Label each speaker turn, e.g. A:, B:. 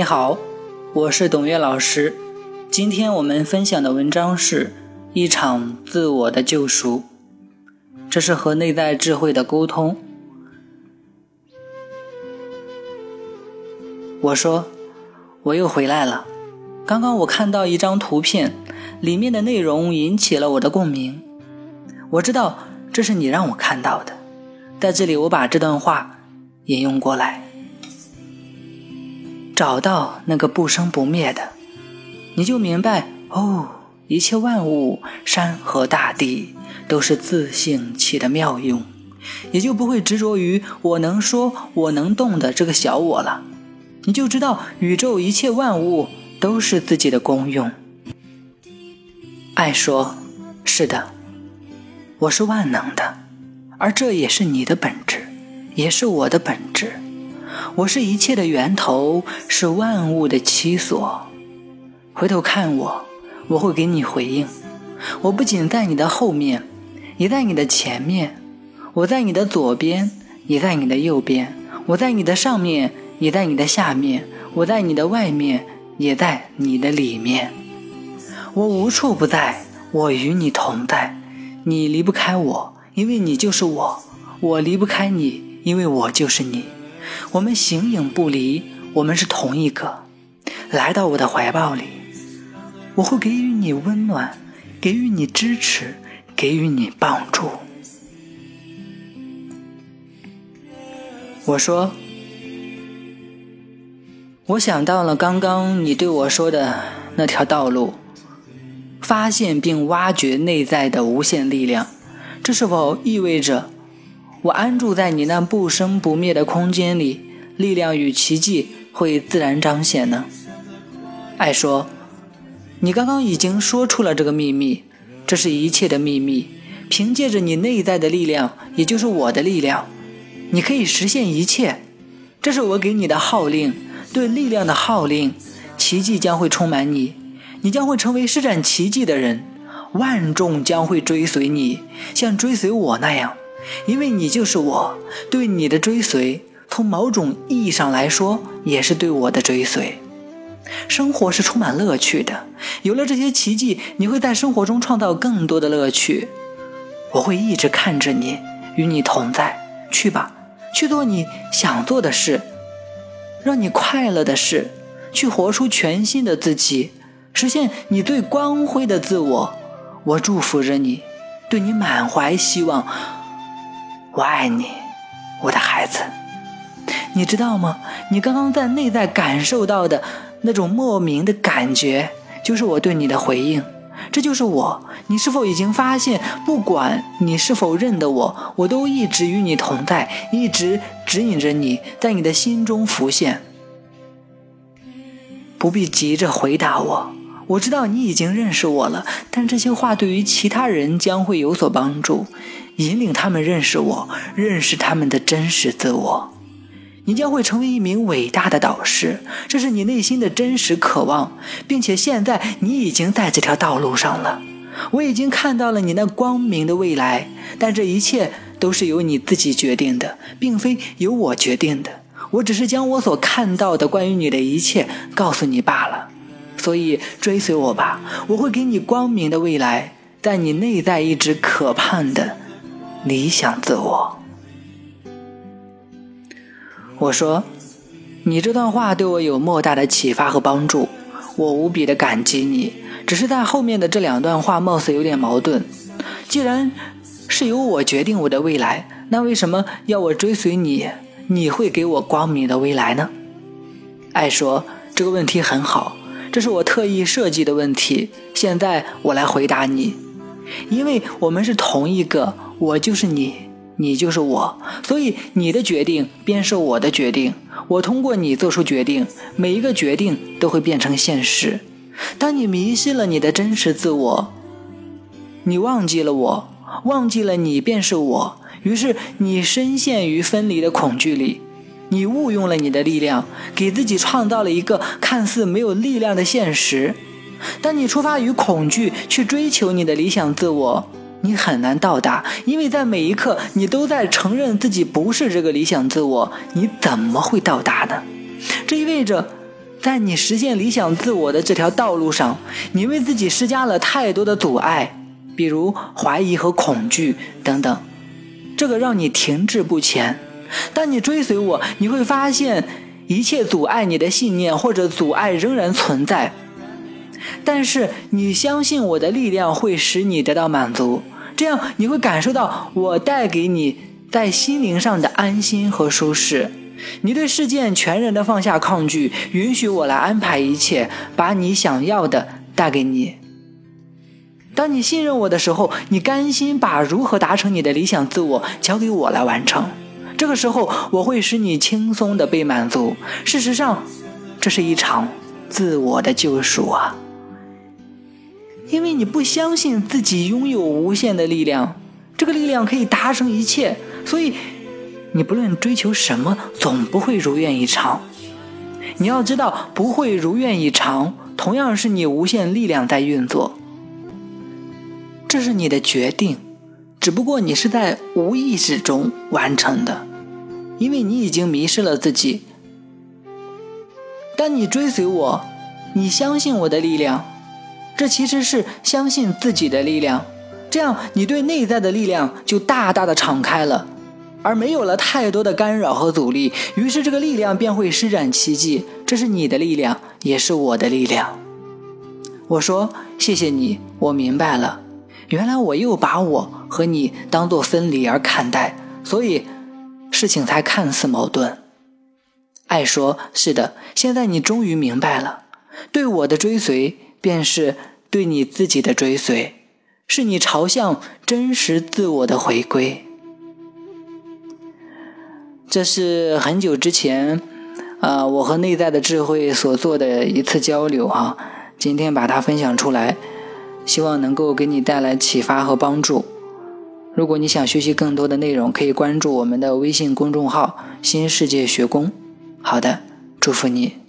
A: 你好，我是董月老师。今天我们分享的文章是一场自我的救赎，这是和内在智慧的沟通。我说，我又回来了。刚刚我看到一张图片，里面的内容引起了我的共鸣。我知道这是你让我看到的，在这里我把这段话引用过来。找到那个不生不灭的，你就明白哦，一切万物，山河大地都是自性起的妙用，也就不会执着于我能说我能动的这个小我了。你就知道宇宙一切万物都是自己的功用。爱说：“是的，我是万能的，而这也是你的本质，也是我的本质。”我是一切的源头，是万物的栖所。回头看我，我会给你回应。我不仅在你的后面，也在你的前面；我在你的左边，也在你的右边；我在你的上面，也在你的下面；我在你的外面，也在你的里面。我无处不在，我与你同在。你离不开我，因为你就是我；我离不开你，因为我就是你。我们形影不离，我们是同一个。来到我的怀抱里，我会给予你温暖，给予你支持，给予你帮助。我说，我想到了刚刚你对我说的那条道路，发现并挖掘内在的无限力量。这是否意味着？我安住在你那不生不灭的空间里，力量与奇迹会自然彰显呢。爱说，你刚刚已经说出了这个秘密，这是一切的秘密。凭借着你内在的力量，也就是我的力量，你可以实现一切。这是我给你的号令，对力量的号令。奇迹将会充满你，你将会成为施展奇迹的人，万众将会追随你，像追随我那样。因为你就是我，对你的追随，从某种意义上来说，也是对我的追随。生活是充满乐趣的，有了这些奇迹，你会在生活中创造更多的乐趣。我会一直看着你，与你同在。去吧，去做你想做的事，让你快乐的事，去活出全新的自己，实现你最光辉的自我。我祝福着你，对你满怀希望。我爱你，我的孩子，你知道吗？你刚刚在内在感受到的那种莫名的感觉，就是我对你的回应。这就是我。你是否已经发现，不管你是否认得我，我都一直与你同在，一直指引着你，在你的心中浮现。不必急着回答我，我知道你已经认识我了。但这些话对于其他人将会有所帮助。引领他们认识我，认识他们的真实自我。你将会成为一名伟大的导师，这是你内心的真实渴望，并且现在你已经在这条道路上了。我已经看到了你那光明的未来，但这一切都是由你自己决定的，并非由我决定的。我只是将我所看到的关于你的一切告诉你罢了。所以追随我吧，我会给你光明的未来，在你内在一直渴盼的。理想自我，我说，你这段话对我有莫大的启发和帮助，我无比的感激你。只是在后面的这两段话貌似有点矛盾。既然是由我决定我的未来，那为什么要我追随你？你会给我光明的未来呢？爱说这个问题很好，这是我特意设计的问题。现在我来回答你，因为我们是同一个。我就是你，你就是我，所以你的决定便是我的决定。我通过你做出决定，每一个决定都会变成现实。当你迷失了你的真实自我，你忘记了我，忘记了你便是我，于是你深陷于分离的恐惧里，你误用了你的力量，给自己创造了一个看似没有力量的现实。当你出发于恐惧去追求你的理想自我。你很难到达，因为在每一刻你都在承认自己不是这个理想自我，你怎么会到达呢？这意味着在你实现理想自我的这条道路上，你为自己施加了太多的阻碍，比如怀疑和恐惧等等，这个让你停滞不前。当你追随我，你会发现一切阻碍你的信念或者阻碍仍然存在，但是你相信我的力量会使你得到满足，这样你会感受到我带给你在心灵上的安心和舒适。你对事件全然的放下抗拒，允许我来安排一切，把你想要的带给你。当你信任我的时候，你甘心把如何达成你的理想自我交给我来完成。这个时候，我会使你轻松的被满足。事实上，这是一场自我的救赎啊！因为你不相信自己拥有无限的力量，这个力量可以达成一切，所以。你不论追求什么，总不会如愿以偿。你要知道，不会如愿以偿，同样是你无限力量在运作。这是你的决定，只不过你是在无意识中完成的，因为你已经迷失了自己。当你追随我，你相信我的力量，这其实是相信自己的力量。这样，你对内在的力量就大大的敞开了。而没有了太多的干扰和阻力，于是这个力量便会施展奇迹。这是你的力量，也是我的力量。我说：“谢谢你，我明白了。原来我又把我和你当作分离而看待，所以事情才看似矛盾。”爱说：“是的，现在你终于明白了。对我的追随，便是对你自己的追随，是你朝向真实自我的回归。”这是很久之前，啊，我和内在的智慧所做的一次交流啊。今天把它分享出来，希望能够给你带来启发和帮助。如果你想学习更多的内容，可以关注我们的微信公众号“新世界学宫”。好的，祝福你。